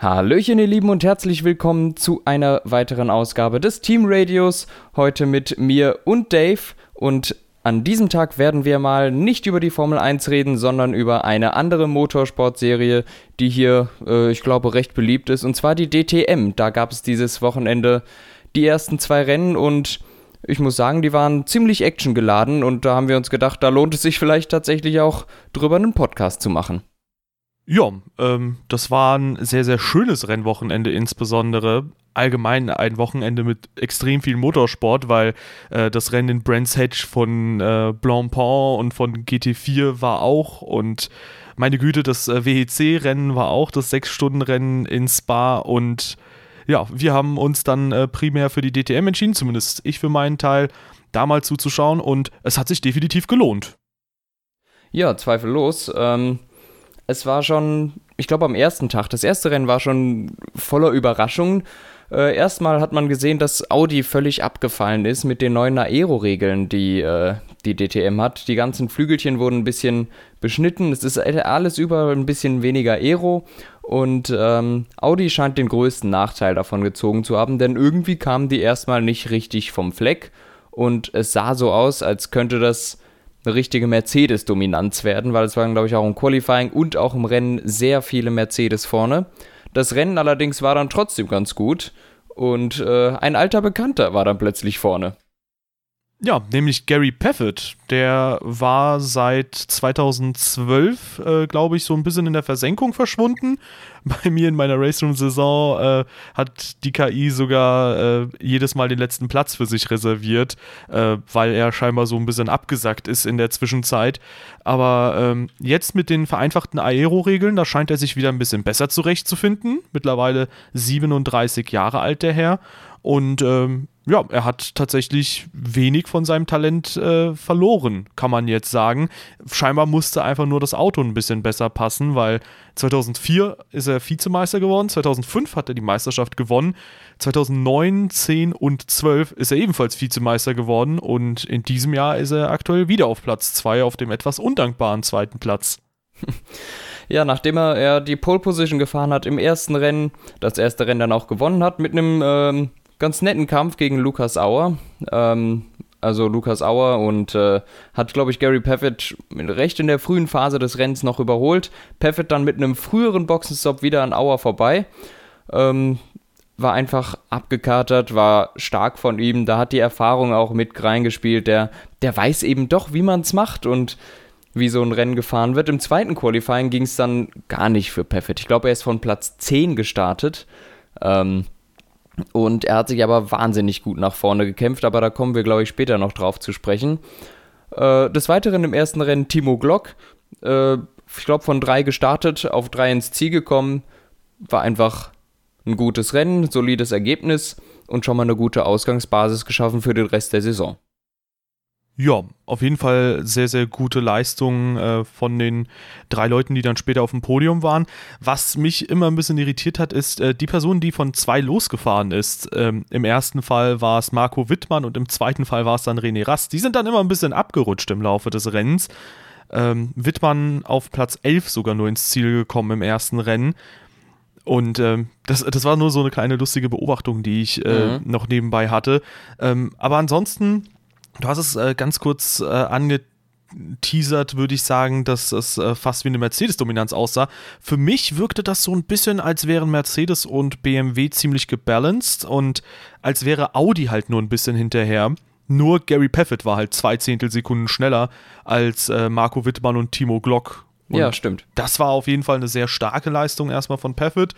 Hallöchen, ihr Lieben, und herzlich willkommen zu einer weiteren Ausgabe des Team Radios. Heute mit mir und Dave. Und an diesem Tag werden wir mal nicht über die Formel 1 reden, sondern über eine andere Motorsportserie, die hier, äh, ich glaube, recht beliebt ist, und zwar die DTM. Da gab es dieses Wochenende die ersten zwei Rennen und ich muss sagen, die waren ziemlich actiongeladen und da haben wir uns gedacht, da lohnt es sich vielleicht tatsächlich auch drüber einen Podcast zu machen. Ja, ähm, das war ein sehr, sehr schönes Rennwochenende insbesondere. Allgemein ein Wochenende mit extrem viel Motorsport, weil äh, das Rennen in Brands Hatch von äh, Blancpain und von GT4 war auch und meine Güte, das äh, WEC-Rennen war auch, das Sechs-Stunden-Rennen in Spa und ja, wir haben uns dann äh, primär für die DTM entschieden, zumindest ich für meinen Teil, da mal zuzuschauen und es hat sich definitiv gelohnt. Ja, zweifellos. Ähm, es war schon, ich glaube am ersten Tag, das erste Rennen war schon voller Überraschungen. Äh, erstmal hat man gesehen, dass Audi völlig abgefallen ist mit den neuen Aero-Regeln, die äh, die DTM hat. Die ganzen Flügelchen wurden ein bisschen beschnitten. Es ist alles über ein bisschen weniger Aero. Und ähm, Audi scheint den größten Nachteil davon gezogen zu haben, denn irgendwie kamen die erstmal nicht richtig vom Fleck. Und es sah so aus, als könnte das eine richtige Mercedes-Dominanz werden, weil es waren, glaube ich, auch im Qualifying und auch im Rennen sehr viele Mercedes vorne. Das Rennen allerdings war dann trotzdem ganz gut und äh, ein alter Bekannter war dann plötzlich vorne. Ja, nämlich Gary Paffett. Der war seit 2012, äh, glaube ich, so ein bisschen in der Versenkung verschwunden. Bei mir in meiner Race Room Saison äh, hat die KI sogar äh, jedes Mal den letzten Platz für sich reserviert, äh, weil er scheinbar so ein bisschen abgesackt ist in der Zwischenzeit. Aber ähm, jetzt mit den vereinfachten Aero-Regeln, da scheint er sich wieder ein bisschen besser zurechtzufinden. Mittlerweile 37 Jahre alt, der Herr. Und ähm, ja, er hat tatsächlich wenig von seinem Talent äh, verloren, kann man jetzt sagen. Scheinbar musste einfach nur das Auto ein bisschen besser passen, weil 2004 ist er Vizemeister geworden, 2005 hat er die Meisterschaft gewonnen, 2009, 10 und 12 ist er ebenfalls Vizemeister geworden und in diesem Jahr ist er aktuell wieder auf Platz 2 auf dem etwas undankbaren zweiten Platz. Ja, nachdem er, die Pole Position gefahren hat im ersten Rennen, das erste Rennen dann auch gewonnen hat mit einem ähm, ganz netten Kampf gegen Lukas Auer. Ähm, also Lukas Auer und äh, hat, glaube ich, Gary Paffett recht in der frühen Phase des Rennens noch überholt. Paffett dann mit einem früheren Boxenstopp wieder an Auer vorbei. Ähm, war einfach abgekatert, war stark von ihm. Da hat die Erfahrung auch mit reingespielt. Der, der weiß eben doch, wie man es macht und wie so ein Rennen gefahren wird. Im zweiten Qualifying ging es dann gar nicht für Paffett. Ich glaube, er ist von Platz 10 gestartet. Ähm, und er hat sich aber wahnsinnig gut nach vorne gekämpft, aber da kommen wir, glaube ich, später noch drauf zu sprechen. Äh, des Weiteren im ersten Rennen Timo Glock. Äh, ich glaube, von drei gestartet, auf drei ins Ziel gekommen. War einfach ein gutes Rennen, solides Ergebnis und schon mal eine gute Ausgangsbasis geschaffen für den Rest der Saison. Ja, auf jeden Fall sehr, sehr gute Leistung äh, von den drei Leuten, die dann später auf dem Podium waren. Was mich immer ein bisschen irritiert hat, ist äh, die Person, die von zwei losgefahren ist. Ähm, Im ersten Fall war es Marco Wittmann und im zweiten Fall war es dann René Rast. Die sind dann immer ein bisschen abgerutscht im Laufe des Rennens. Ähm, Wittmann auf Platz 11 sogar nur ins Ziel gekommen im ersten Rennen. Und ähm, das, das war nur so eine kleine lustige Beobachtung, die ich äh, mhm. noch nebenbei hatte. Ähm, aber ansonsten Du hast es äh, ganz kurz äh, angeteasert, würde ich sagen, dass es äh, fast wie eine Mercedes-Dominanz aussah. Für mich wirkte das so ein bisschen, als wären Mercedes und BMW ziemlich gebalanced und als wäre Audi halt nur ein bisschen hinterher. Nur Gary Paffett war halt zwei Zehntelsekunden schneller als äh, Marco Wittmann und Timo Glock. Und ja, stimmt. Das war auf jeden Fall eine sehr starke Leistung erstmal von Paffett.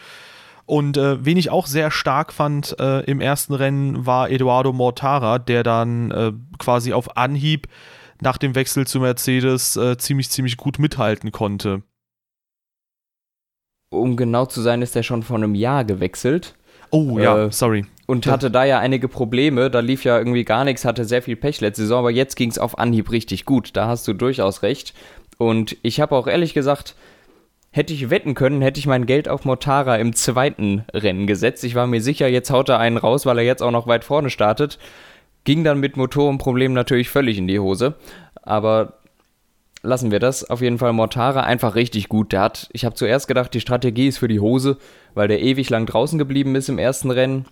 Und äh, wen ich auch sehr stark fand äh, im ersten Rennen war Eduardo Mortara, der dann äh, quasi auf Anhieb nach dem Wechsel zu Mercedes äh, ziemlich, ziemlich gut mithalten konnte. Um genau zu sein, ist er schon vor einem Jahr gewechselt. Oh ja, äh, sorry. Und hatte da ja einige Probleme. Da lief ja irgendwie gar nichts, hatte sehr viel Pech letzte Saison, aber jetzt ging es auf Anhieb richtig gut. Da hast du durchaus recht. Und ich habe auch ehrlich gesagt Hätte ich wetten können, hätte ich mein Geld auf Motara im zweiten Rennen gesetzt. Ich war mir sicher, jetzt haut er einen raus, weil er jetzt auch noch weit vorne startet. Ging dann mit Motorenproblemen natürlich völlig in die Hose. Aber lassen wir das. Auf jeden Fall Mortara einfach richtig gut. Der hat, ich habe zuerst gedacht, die Strategie ist für die Hose, weil der ewig lang draußen geblieben ist im ersten Rennen.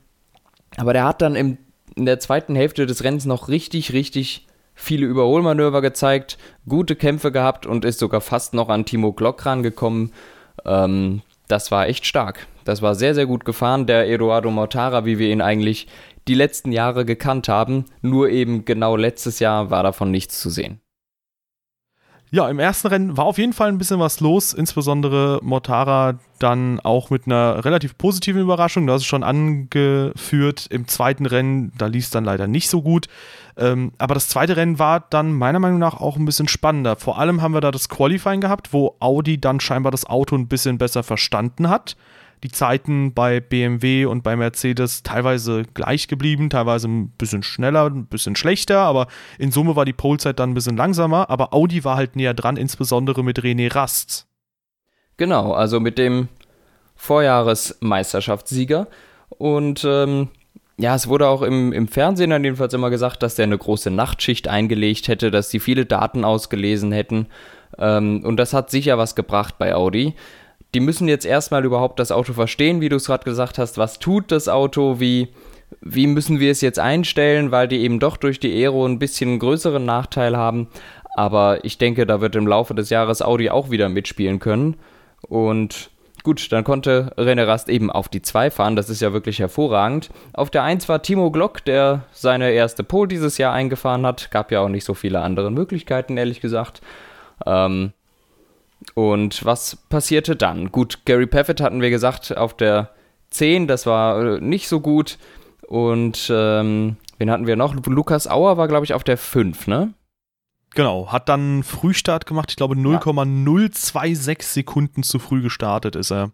Aber der hat dann im, in der zweiten Hälfte des Rennens noch richtig, richtig viele Überholmanöver gezeigt, gute Kämpfe gehabt und ist sogar fast noch an Timo Glock rangekommen. Ähm, das war echt stark. Das war sehr, sehr gut gefahren, der Eduardo Mortara, wie wir ihn eigentlich die letzten Jahre gekannt haben. Nur eben genau letztes Jahr war davon nichts zu sehen. Ja, im ersten Rennen war auf jeden Fall ein bisschen was los, insbesondere Mortara dann auch mit einer relativ positiven Überraschung. Du hast es schon angeführt. Im zweiten Rennen, da lief es dann leider nicht so gut. Ähm, aber das zweite Rennen war dann meiner Meinung nach auch ein bisschen spannender. Vor allem haben wir da das Qualifying gehabt, wo Audi dann scheinbar das Auto ein bisschen besser verstanden hat die Zeiten bei BMW und bei Mercedes teilweise gleich geblieben, teilweise ein bisschen schneller, ein bisschen schlechter, aber in Summe war die Polezeit dann ein bisschen langsamer, aber Audi war halt näher dran, insbesondere mit René Rast. Genau, also mit dem Vorjahresmeisterschaftssieger und ähm, ja, es wurde auch im, im Fernsehen dann jedenfalls immer gesagt, dass der eine große Nachtschicht eingelegt hätte, dass sie viele Daten ausgelesen hätten. Ähm, und das hat sicher was gebracht bei Audi die müssen jetzt erstmal überhaupt das Auto verstehen, wie du es gerade gesagt hast. Was tut das Auto? Wie, wie müssen wir es jetzt einstellen, weil die eben doch durch die Aero ein bisschen größeren Nachteil haben. Aber ich denke, da wird im Laufe des Jahres Audi auch wieder mitspielen können. Und gut, dann konnte René Rast eben auf die 2 fahren. Das ist ja wirklich hervorragend. Auf der 1 war Timo Glock, der seine erste Pole dieses Jahr eingefahren hat. Gab ja auch nicht so viele andere Möglichkeiten, ehrlich gesagt. Ähm, und was passierte dann? Gut, Gary Paffett hatten wir gesagt auf der 10, das war äh, nicht so gut. Und ähm, wen hatten wir noch? Lukas Auer war, glaube ich, auf der 5, ne? Genau, hat dann Frühstart gemacht. Ich glaube, 0,026 Sekunden zu früh gestartet ist er.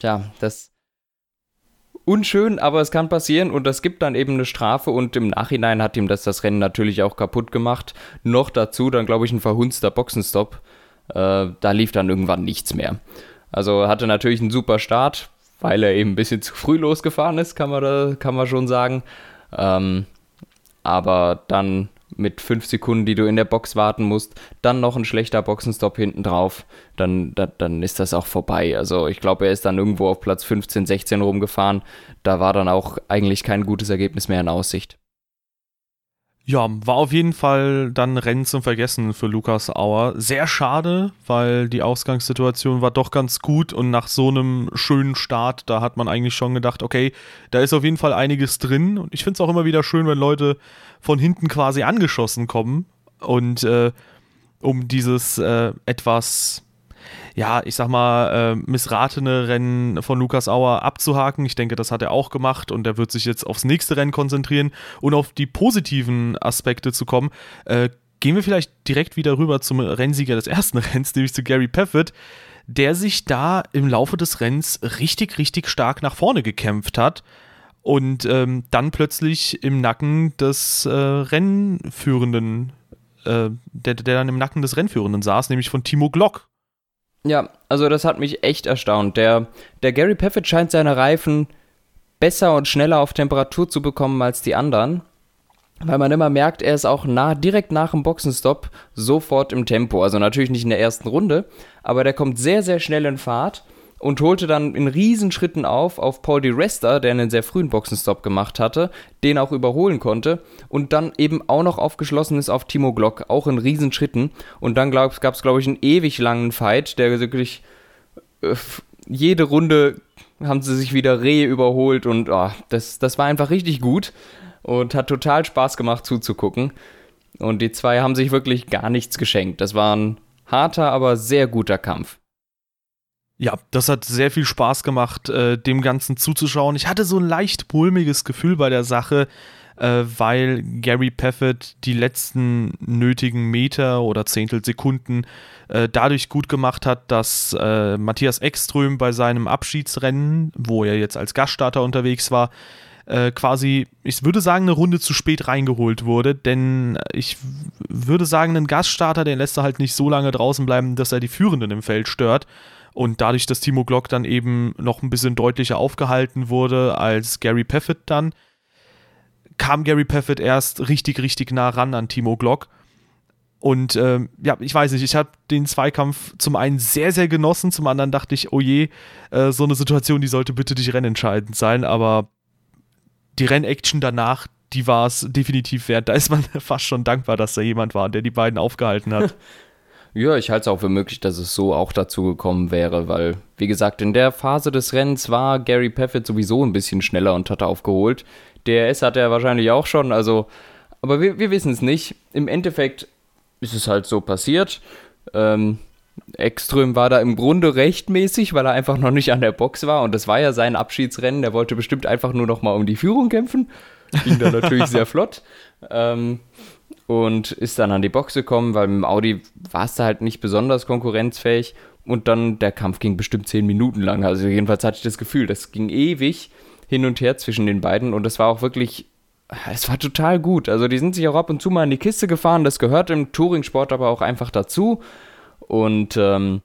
Ja, das unschön, aber es kann passieren und es gibt dann eben eine Strafe und im Nachhinein hat ihm das das Rennen natürlich auch kaputt gemacht. Noch dazu dann, glaube ich, ein verhunzter Boxenstopp. Äh, da lief dann irgendwann nichts mehr. Also hatte natürlich einen super Start, weil er eben ein bisschen zu früh losgefahren ist, kann man, da, kann man schon sagen. Ähm, aber dann mit fünf Sekunden, die du in der Box warten musst, dann noch ein schlechter Boxenstopp hinten drauf, dann, da, dann ist das auch vorbei. Also ich glaube, er ist dann irgendwo auf Platz 15, 16 rumgefahren. Da war dann auch eigentlich kein gutes Ergebnis mehr in Aussicht. Ja, war auf jeden Fall dann Rennen zum Vergessen für Lukas Auer. Sehr schade, weil die Ausgangssituation war doch ganz gut und nach so einem schönen Start, da hat man eigentlich schon gedacht, okay, da ist auf jeden Fall einiges drin. Und ich finde es auch immer wieder schön, wenn Leute von hinten quasi angeschossen kommen und äh, um dieses äh, etwas ja, ich sag mal, äh, missratene Rennen von Lukas Auer abzuhaken. Ich denke, das hat er auch gemacht und er wird sich jetzt aufs nächste Rennen konzentrieren und auf die positiven Aspekte zu kommen. Äh, gehen wir vielleicht direkt wieder rüber zum Rennsieger des ersten Renns, nämlich zu Gary Paffett, der sich da im Laufe des Rennens richtig, richtig stark nach vorne gekämpft hat und ähm, dann plötzlich im Nacken des äh, Rennführenden, äh, der, der dann im Nacken des Rennführenden saß, nämlich von Timo Glock. Ja, also das hat mich echt erstaunt. Der, der Gary Paffett scheint seine Reifen besser und schneller auf Temperatur zu bekommen als die anderen. Weil man immer merkt, er ist auch nah, direkt nach dem Boxenstopp sofort im Tempo. Also natürlich nicht in der ersten Runde, aber der kommt sehr, sehr schnell in Fahrt und holte dann in Riesenschritten auf auf Paul Di Resta, der einen sehr frühen Boxenstopp gemacht hatte, den auch überholen konnte und dann eben auch noch aufgeschlossen ist auf Timo Glock, auch in Riesenschritten. Und dann gab es, glaube ich, einen ewig langen Fight, der wirklich äh, jede Runde haben sie sich wieder Rehe überholt und oh, das, das war einfach richtig gut und hat total Spaß gemacht zuzugucken. Und die zwei haben sich wirklich gar nichts geschenkt. Das war ein harter, aber sehr guter Kampf. Ja, das hat sehr viel Spaß gemacht, äh, dem Ganzen zuzuschauen. Ich hatte so ein leicht mulmiges Gefühl bei der Sache, äh, weil Gary Paffett die letzten nötigen Meter oder Zehntelsekunden äh, dadurch gut gemacht hat, dass äh, Matthias Ekström bei seinem Abschiedsrennen, wo er jetzt als Gaststarter unterwegs war, äh, quasi, ich würde sagen, eine Runde zu spät reingeholt wurde, denn ich würde sagen, ein Gaststarter, den lässt er halt nicht so lange draußen bleiben, dass er die Führenden im Feld stört. Und dadurch, dass Timo Glock dann eben noch ein bisschen deutlicher aufgehalten wurde als Gary Paffett dann, kam Gary Paffett erst richtig, richtig nah ran an Timo Glock. Und ähm, ja, ich weiß nicht, ich habe den Zweikampf zum einen sehr, sehr genossen, zum anderen dachte ich, oh je, äh, so eine Situation, die sollte bitte nicht rennentscheidend sein, aber die Rennaction danach, die war es definitiv wert. Da ist man fast schon dankbar, dass da jemand war, der die beiden aufgehalten hat. Ja, ich halte es auch für möglich, dass es so auch dazu gekommen wäre, weil, wie gesagt, in der Phase des Rennens war Gary Paffett sowieso ein bisschen schneller und hat aufgeholt. DRS hat er wahrscheinlich auch schon, also, aber wir, wir wissen es nicht. Im Endeffekt ist es halt so passiert. Ähm, Ekström war da im Grunde rechtmäßig, weil er einfach noch nicht an der Box war und das war ja sein Abschiedsrennen. Der wollte bestimmt einfach nur noch mal um die Führung kämpfen. Ging da natürlich sehr flott. Ähm, und ist dann an die Box gekommen, weil mit dem Audi war es da halt nicht besonders konkurrenzfähig. Und dann der Kampf ging bestimmt zehn Minuten lang. Also jedenfalls hatte ich das Gefühl, das ging ewig hin und her zwischen den beiden und das war auch wirklich, es war total gut. Also die sind sich auch ab und zu mal in die Kiste gefahren. Das gehört im Touringsport aber auch einfach dazu. Und ähm,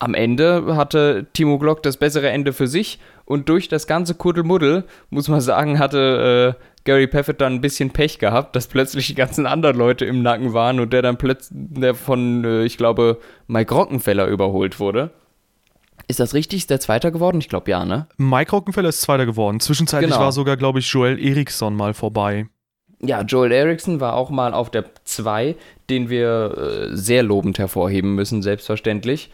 am Ende hatte Timo Glock das bessere Ende für sich und durch das ganze Kuddelmuddel, muss man sagen, hatte äh, Gary Paffett dann ein bisschen Pech gehabt, dass plötzlich die ganzen anderen Leute im Nacken waren und der dann plötzlich von, äh, ich glaube, Mike Rockenfeller überholt wurde. Ist das richtig? Ist der Zweiter geworden? Ich glaube ja, ne? Mike Rockenfeller ist Zweiter geworden. Zwischenzeitlich genau. war sogar, glaube ich, Joel Eriksson mal vorbei. Ja, Joel Eriksson war auch mal auf der 2, den wir äh, sehr lobend hervorheben müssen, selbstverständlich.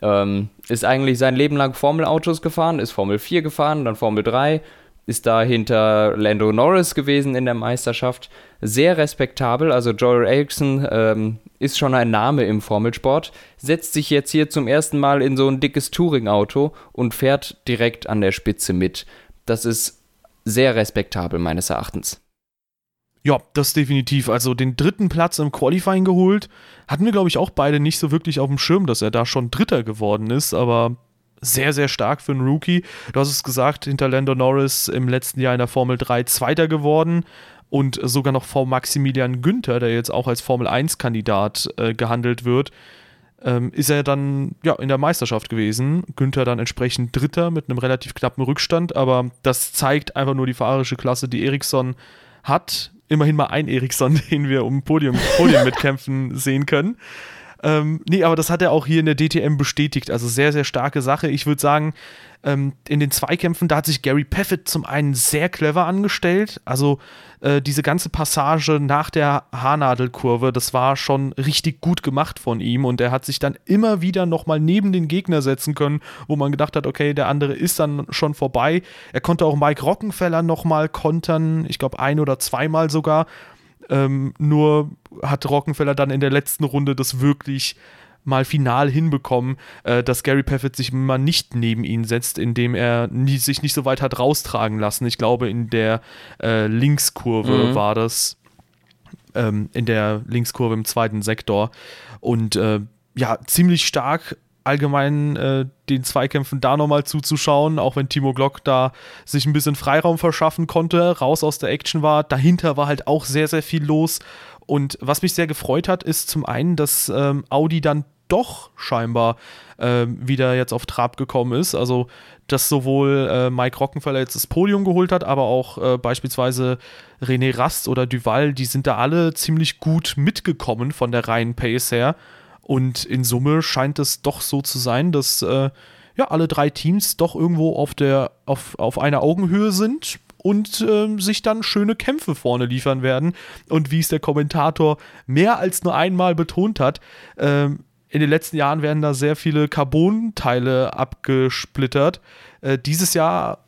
Ähm, ist eigentlich sein Leben lang Formel-Autos gefahren, ist Formel 4 gefahren, dann Formel 3, ist da hinter Lando Norris gewesen in der Meisterschaft. Sehr respektabel, also Joel Eriksson ähm, ist schon ein Name im Formelsport, setzt sich jetzt hier zum ersten Mal in so ein dickes Touring-Auto und fährt direkt an der Spitze mit. Das ist sehr respektabel meines Erachtens. Ja, das definitiv. Also den dritten Platz im Qualifying geholt. Hatten wir, glaube ich, auch beide nicht so wirklich auf dem Schirm, dass er da schon Dritter geworden ist, aber sehr, sehr stark für einen Rookie. Du hast es gesagt, hinter Lando Norris im letzten Jahr in der Formel 3 Zweiter geworden und sogar noch vor Maximilian Günther, der jetzt auch als Formel 1-Kandidat äh, gehandelt wird, ähm, ist er dann ja, in der Meisterschaft gewesen. Günther dann entsprechend Dritter mit einem relativ knappen Rückstand, aber das zeigt einfach nur die fahrerische Klasse, die Ericsson hat immerhin mal ein Eriksson, den wir um Podium, Podium mitkämpfen sehen können. Ähm, nee, aber das hat er auch hier in der DTM bestätigt. Also sehr, sehr starke Sache. Ich würde sagen, ähm, in den Zweikämpfen, da hat sich Gary Paffett zum einen sehr clever angestellt. Also äh, diese ganze Passage nach der Haarnadelkurve, das war schon richtig gut gemacht von ihm und er hat sich dann immer wieder nochmal neben den Gegner setzen können, wo man gedacht hat, okay, der andere ist dann schon vorbei. Er konnte auch Mike Rockenfeller nochmal kontern, ich glaube ein oder zweimal sogar. Ähm, nur hat Rockenfeller dann in der letzten Runde das wirklich mal final hinbekommen, äh, dass Gary Paffett sich mal nicht neben ihn setzt, indem er nie, sich nicht so weit hat raustragen lassen. Ich glaube, in der äh, Linkskurve mhm. war das. Ähm, in der Linkskurve im zweiten Sektor. Und äh, ja, ziemlich stark allgemein äh, den Zweikämpfen da nochmal zuzuschauen, auch wenn Timo Glock da sich ein bisschen Freiraum verschaffen konnte, raus aus der Action war. Dahinter war halt auch sehr, sehr viel los. Und was mich sehr gefreut hat, ist zum einen, dass ähm, Audi dann doch scheinbar äh, wieder jetzt auf Trab gekommen ist. Also, dass sowohl äh, Mike Rockenfeller jetzt das Podium geholt hat, aber auch äh, beispielsweise René Rast oder Duval, die sind da alle ziemlich gut mitgekommen von der reinen Pace her. Und in Summe scheint es doch so zu sein, dass äh, ja, alle drei Teams doch irgendwo auf, der, auf, auf einer Augenhöhe sind und äh, sich dann schöne Kämpfe vorne liefern werden. Und wie es der Kommentator mehr als nur einmal betont hat, äh, in den letzten Jahren werden da sehr viele Carbon-Teile abgesplittert. Äh, dieses Jahr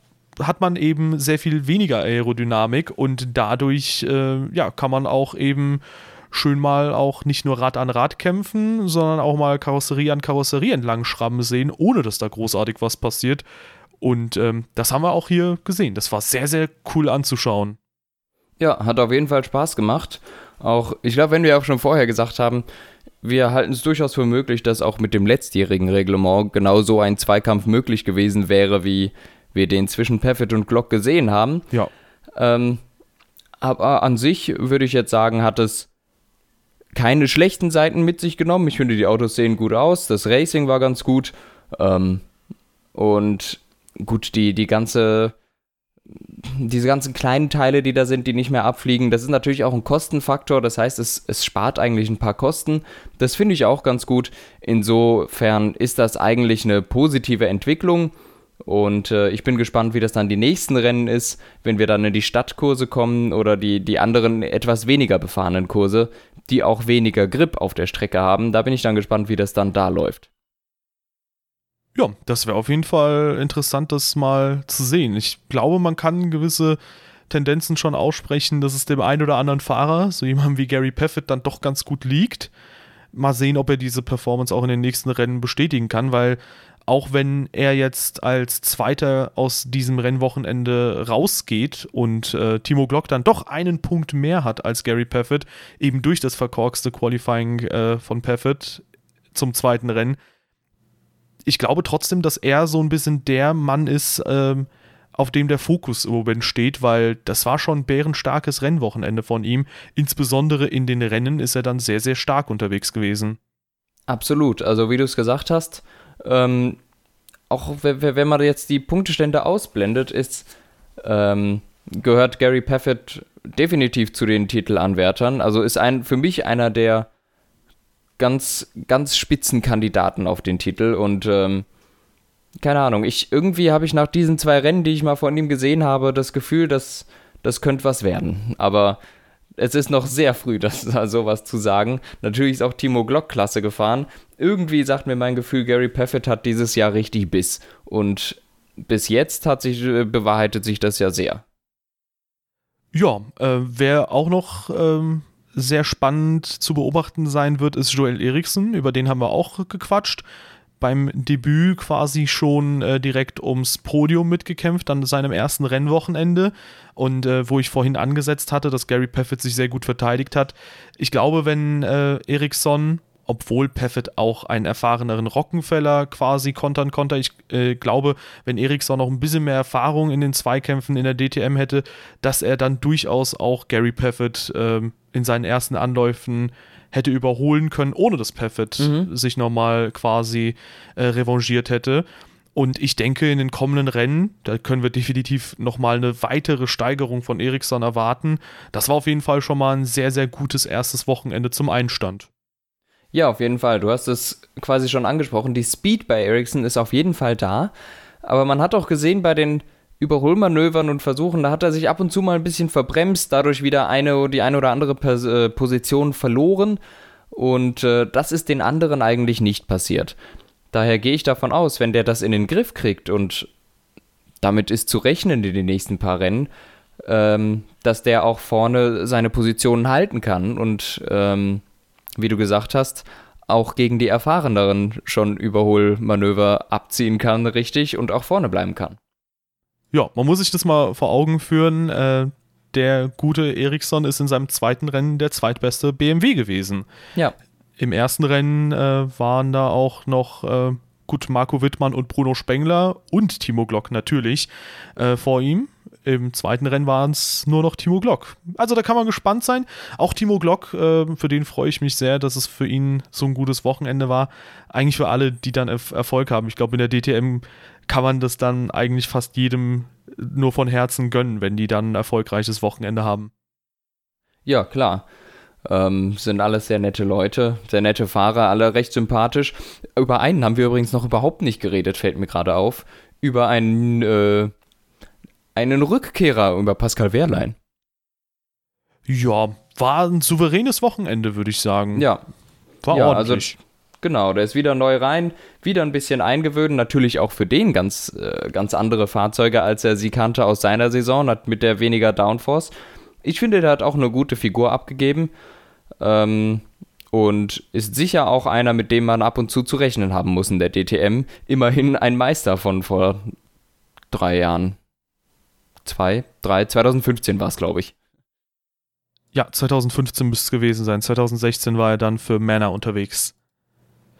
hat man eben sehr viel weniger Aerodynamik und dadurch äh, ja, kann man auch eben schön mal auch nicht nur Rad an Rad kämpfen, sondern auch mal Karosserie an Karosserie entlang schrammen sehen, ohne dass da großartig was passiert. Und ähm, das haben wir auch hier gesehen. Das war sehr, sehr cool anzuschauen. Ja, hat auf jeden Fall Spaß gemacht. Auch, ich glaube, wenn wir auch schon vorher gesagt haben, wir halten es durchaus für möglich, dass auch mit dem letztjährigen Reglement genau so ein Zweikampf möglich gewesen wäre, wie wir den zwischen Paffett und Glock gesehen haben. Ja. Ähm, aber an sich würde ich jetzt sagen, hat es keine schlechten Seiten mit sich genommen. Ich finde, die Autos sehen gut aus. Das Racing war ganz gut. Ähm, und gut, die, die ganze diese ganzen kleinen Teile, die da sind, die nicht mehr abfliegen, das ist natürlich auch ein Kostenfaktor. Das heißt, es, es spart eigentlich ein paar Kosten. Das finde ich auch ganz gut. Insofern ist das eigentlich eine positive Entwicklung. Und äh, ich bin gespannt, wie das dann die nächsten Rennen ist, wenn wir dann in die Stadtkurse kommen oder die, die anderen etwas weniger befahrenen Kurse, die auch weniger Grip auf der Strecke haben. Da bin ich dann gespannt, wie das dann da läuft. Ja, das wäre auf jeden Fall interessant, das mal zu sehen. Ich glaube, man kann gewisse Tendenzen schon aussprechen, dass es dem einen oder anderen Fahrer, so jemand wie Gary Paffett, dann doch ganz gut liegt. Mal sehen, ob er diese Performance auch in den nächsten Rennen bestätigen kann, weil auch wenn er jetzt als Zweiter aus diesem Rennwochenende rausgeht und äh, Timo Glock dann doch einen Punkt mehr hat als Gary Paffett, eben durch das verkorkste Qualifying äh, von Paffett zum zweiten Rennen, ich glaube trotzdem, dass er so ein bisschen der Mann ist, ähm, auf dem der Fokus im Moment steht, weil das war schon ein bärenstarkes Rennwochenende von ihm. Insbesondere in den Rennen ist er dann sehr, sehr stark unterwegs gewesen. Absolut. Also wie du es gesagt hast, ähm, auch wenn man jetzt die Punktestände ausblendet, ist, ähm, gehört Gary Paffett definitiv zu den Titelanwärtern. Also ist ein für mich einer der ganz, ganz Spitzenkandidaten auf den Titel und ähm, keine Ahnung, ich irgendwie habe ich nach diesen zwei Rennen, die ich mal von ihm gesehen habe, das Gefühl, dass das könnte was werden. Aber es ist noch sehr früh, das sowas zu sagen. Natürlich ist auch Timo Glock klasse gefahren. Irgendwie sagt mir mein Gefühl, Gary Paffett hat dieses Jahr richtig Biss. Und bis jetzt hat sich äh, bewahrheitet sich das ja sehr. Ja, äh, wer auch noch ähm, sehr spannend zu beobachten sein wird, ist Joel Eriksen. Über den haben wir auch gequatscht. Beim Debüt quasi schon äh, direkt ums Podium mitgekämpft, an seinem ersten Rennwochenende. Und äh, wo ich vorhin angesetzt hatte, dass Gary Paffett sich sehr gut verteidigt hat. Ich glaube, wenn äh, Eriksson obwohl Paffett auch einen erfahreneren Rockenfeller quasi kontern konnte. Ich äh, glaube, wenn Eriksson noch ein bisschen mehr Erfahrung in den Zweikämpfen in der DTM hätte, dass er dann durchaus auch Gary Paffett äh, in seinen ersten Anläufen hätte überholen können, ohne dass Paffett mhm. sich nochmal quasi äh, revanchiert hätte. Und ich denke, in den kommenden Rennen, da können wir definitiv nochmal eine weitere Steigerung von Eriksson erwarten. Das war auf jeden Fall schon mal ein sehr, sehr gutes erstes Wochenende zum Einstand. Ja, auf jeden Fall. Du hast es quasi schon angesprochen. Die Speed bei Ericsson ist auf jeden Fall da. Aber man hat auch gesehen bei den Überholmanövern und Versuchen, da hat er sich ab und zu mal ein bisschen verbremst, dadurch wieder eine die eine oder andere äh, Position verloren. Und äh, das ist den anderen eigentlich nicht passiert. Daher gehe ich davon aus, wenn der das in den Griff kriegt und damit ist zu rechnen in den nächsten paar Rennen, ähm, dass der auch vorne seine Positionen halten kann und ähm, wie du gesagt hast, auch gegen die Erfahreneren schon Überholmanöver abziehen kann, richtig, und auch vorne bleiben kann. Ja, man muss sich das mal vor Augen führen. Äh, der gute Ericsson ist in seinem zweiten Rennen der zweitbeste BMW gewesen. Ja. Im ersten Rennen äh, waren da auch noch äh, gut Marco Wittmann und Bruno Spengler und Timo Glock natürlich äh, vor ihm. Im zweiten Rennen waren es nur noch Timo Glock. Also da kann man gespannt sein. Auch Timo Glock, äh, für den freue ich mich sehr, dass es für ihn so ein gutes Wochenende war. Eigentlich für alle, die dann Erfolg haben. Ich glaube, in der DTM kann man das dann eigentlich fast jedem nur von Herzen gönnen, wenn die dann ein erfolgreiches Wochenende haben. Ja, klar. Ähm, sind alles sehr nette Leute, sehr nette Fahrer, alle recht sympathisch. Über einen haben wir übrigens noch überhaupt nicht geredet, fällt mir gerade auf. Über einen äh, einen Rückkehrer über Pascal Wehrlein. Ja, war ein souveränes Wochenende, würde ich sagen. Ja. War ja, also ordentlich. Genau, der ist wieder neu rein, wieder ein bisschen eingewöhnt. Natürlich auch für den ganz, äh, ganz andere Fahrzeuge, als er sie kannte aus seiner Saison, hat mit der weniger Downforce. Ich finde, der hat auch eine gute Figur abgegeben. Ähm, und ist sicher auch einer, mit dem man ab und zu zu rechnen haben muss in der DTM. Immerhin ein Meister von vor drei Jahren zwei, drei, 2015 war es, glaube ich. Ja, 2015 müsste es gewesen sein. 2016 war er dann für Männer unterwegs.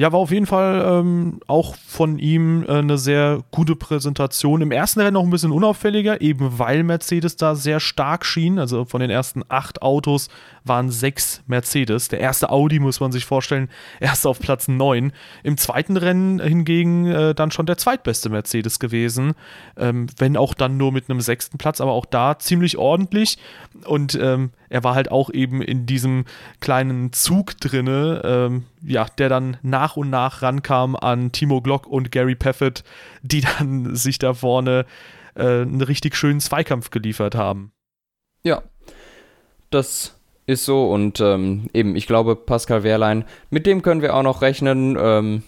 Ja, war auf jeden Fall ähm, auch von ihm äh, eine sehr gute Präsentation. Im ersten Rennen noch ein bisschen unauffälliger, eben weil Mercedes da sehr stark schien. Also von den ersten acht Autos waren sechs Mercedes. Der erste Audi, muss man sich vorstellen, erst auf Platz neun. Im zweiten Rennen hingegen äh, dann schon der zweitbeste Mercedes gewesen, ähm, wenn auch dann nur mit einem sechsten Platz, aber auch da ziemlich ordentlich. Und ähm, er war halt auch eben in diesem kleinen Zug drinne, ähm, ja, der dann nach und nach rankam an Timo Glock und Gary Paffett, die dann sich da vorne äh, einen richtig schönen Zweikampf geliefert haben. Ja, das ist so und ähm, eben, ich glaube, Pascal Wehrlein, mit dem können wir auch noch rechnen. Ähm,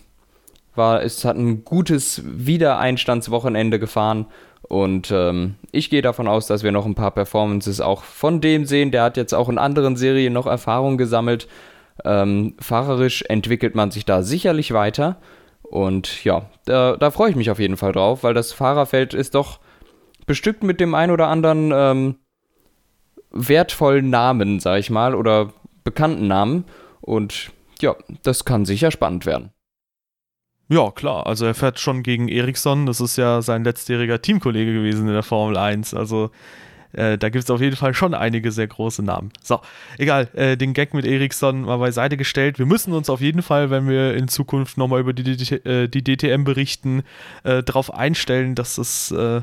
war, es hat ein gutes Wiedereinstandswochenende gefahren und ähm, ich gehe davon aus, dass wir noch ein paar Performances auch von dem sehen. Der hat jetzt auch in anderen Serien noch Erfahrung gesammelt. Ähm, fahrerisch entwickelt man sich da sicherlich weiter. Und ja, da, da freue ich mich auf jeden Fall drauf, weil das Fahrerfeld ist doch bestückt mit dem ein oder anderen ähm, wertvollen Namen, sag ich mal, oder bekannten Namen. Und ja, das kann sicher spannend werden. Ja, klar. Also er fährt schon gegen Ericsson. Das ist ja sein letztjähriger Teamkollege gewesen in der Formel 1. Also äh, da gibt es auf jeden Fall schon einige sehr große Namen. So, egal, äh, den Gag mit Ericsson mal beiseite gestellt. Wir müssen uns auf jeden Fall, wenn wir in Zukunft nochmal über die, äh, die, DTM berichten, äh, darauf einstellen, dass es äh,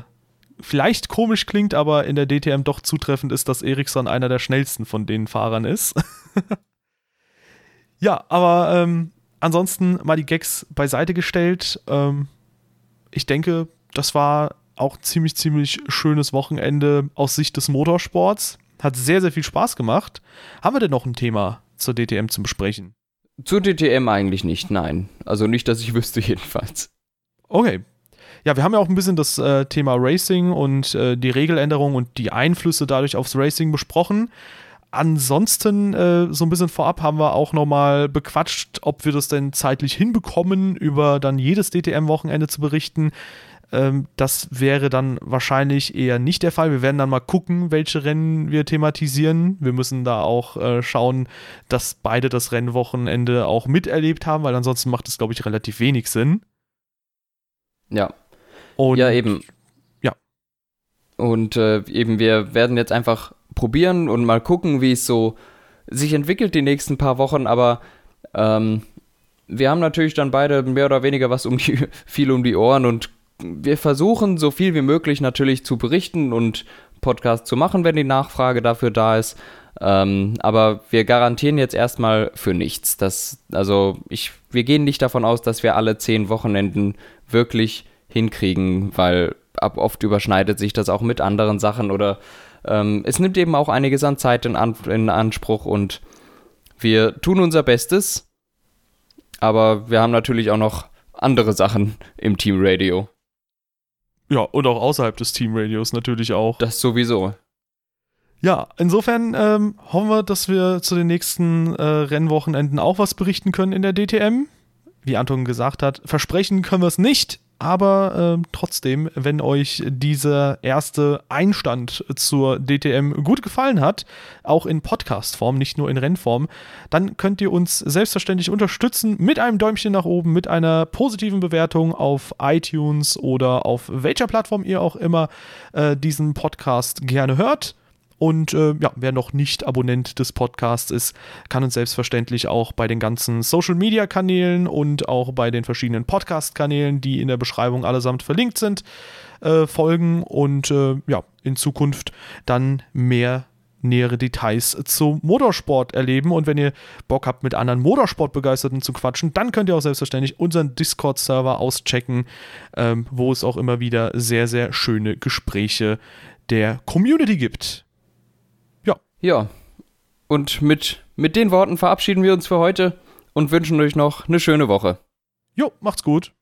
vielleicht komisch klingt, aber in der DTM doch zutreffend ist, dass Ericsson einer der schnellsten von den Fahrern ist. ja, aber ähm, ansonsten mal die Gags beiseite gestellt. Ähm, ich denke, das war auch ziemlich, ziemlich schönes Wochenende aus Sicht des Motorsports. Hat sehr, sehr viel Spaß gemacht. Haben wir denn noch ein Thema zur DTM zu besprechen? Zur DTM eigentlich nicht, nein. Also nicht, dass ich wüsste jedenfalls. Okay, ja, wir haben ja auch ein bisschen das äh, Thema Racing und äh, die Regeländerung und die Einflüsse dadurch aufs Racing besprochen. Ansonsten, äh, so ein bisschen vorab, haben wir auch nochmal bequatscht, ob wir das denn zeitlich hinbekommen, über dann jedes DTM-Wochenende zu berichten. Ähm, das wäre dann wahrscheinlich eher nicht der Fall. Wir werden dann mal gucken, welche Rennen wir thematisieren. Wir müssen da auch äh, schauen, dass beide das Rennwochenende auch miterlebt haben, weil ansonsten macht es, glaube ich, relativ wenig Sinn. Ja, und ja, eben. Ja. Und äh, eben, wir werden jetzt einfach probieren und mal gucken, wie es so sich entwickelt die nächsten paar Wochen, aber ähm, wir haben natürlich dann beide mehr oder weniger was um die, viel um die Ohren und wir versuchen so viel wie möglich natürlich zu berichten und Podcast zu machen, wenn die Nachfrage dafür da ist. Ähm, aber wir garantieren jetzt erstmal für nichts. Das, also ich, wir gehen nicht davon aus, dass wir alle zehn Wochenenden wirklich hinkriegen, weil ab oft überschneidet sich das auch mit anderen Sachen oder ähm, es nimmt eben auch einiges an Zeit in, an, in Anspruch und wir tun unser Bestes, aber wir haben natürlich auch noch andere Sachen im Team Radio. Ja, und auch außerhalb des Team Radios natürlich auch. Das sowieso. Ja, insofern ähm, hoffen wir, dass wir zu den nächsten äh, Rennwochenenden auch was berichten können in der DTM. Wie Anton gesagt hat, versprechen können wir es nicht, aber äh, trotzdem, wenn euch dieser erste Einstand zur DTM gut gefallen hat, auch in Podcast-Form, nicht nur in Rennform, dann könnt ihr uns selbstverständlich unterstützen mit einem Däumchen nach oben, mit einer positiven Bewertung auf iTunes oder auf welcher Plattform ihr auch immer äh, diesen Podcast gerne hört. Und äh, ja, wer noch nicht Abonnent des Podcasts ist, kann uns selbstverständlich auch bei den ganzen Social Media Kanälen und auch bei den verschiedenen Podcast Kanälen, die in der Beschreibung allesamt verlinkt sind, äh, folgen und äh, ja, in Zukunft dann mehr nähere Details zum Motorsport erleben. Und wenn ihr Bock habt, mit anderen Motorsportbegeisterten zu quatschen, dann könnt ihr auch selbstverständlich unseren Discord-Server auschecken, ähm, wo es auch immer wieder sehr, sehr schöne Gespräche der Community gibt. Ja, und mit, mit den Worten verabschieden wir uns für heute und wünschen euch noch eine schöne Woche. Jo, macht's gut.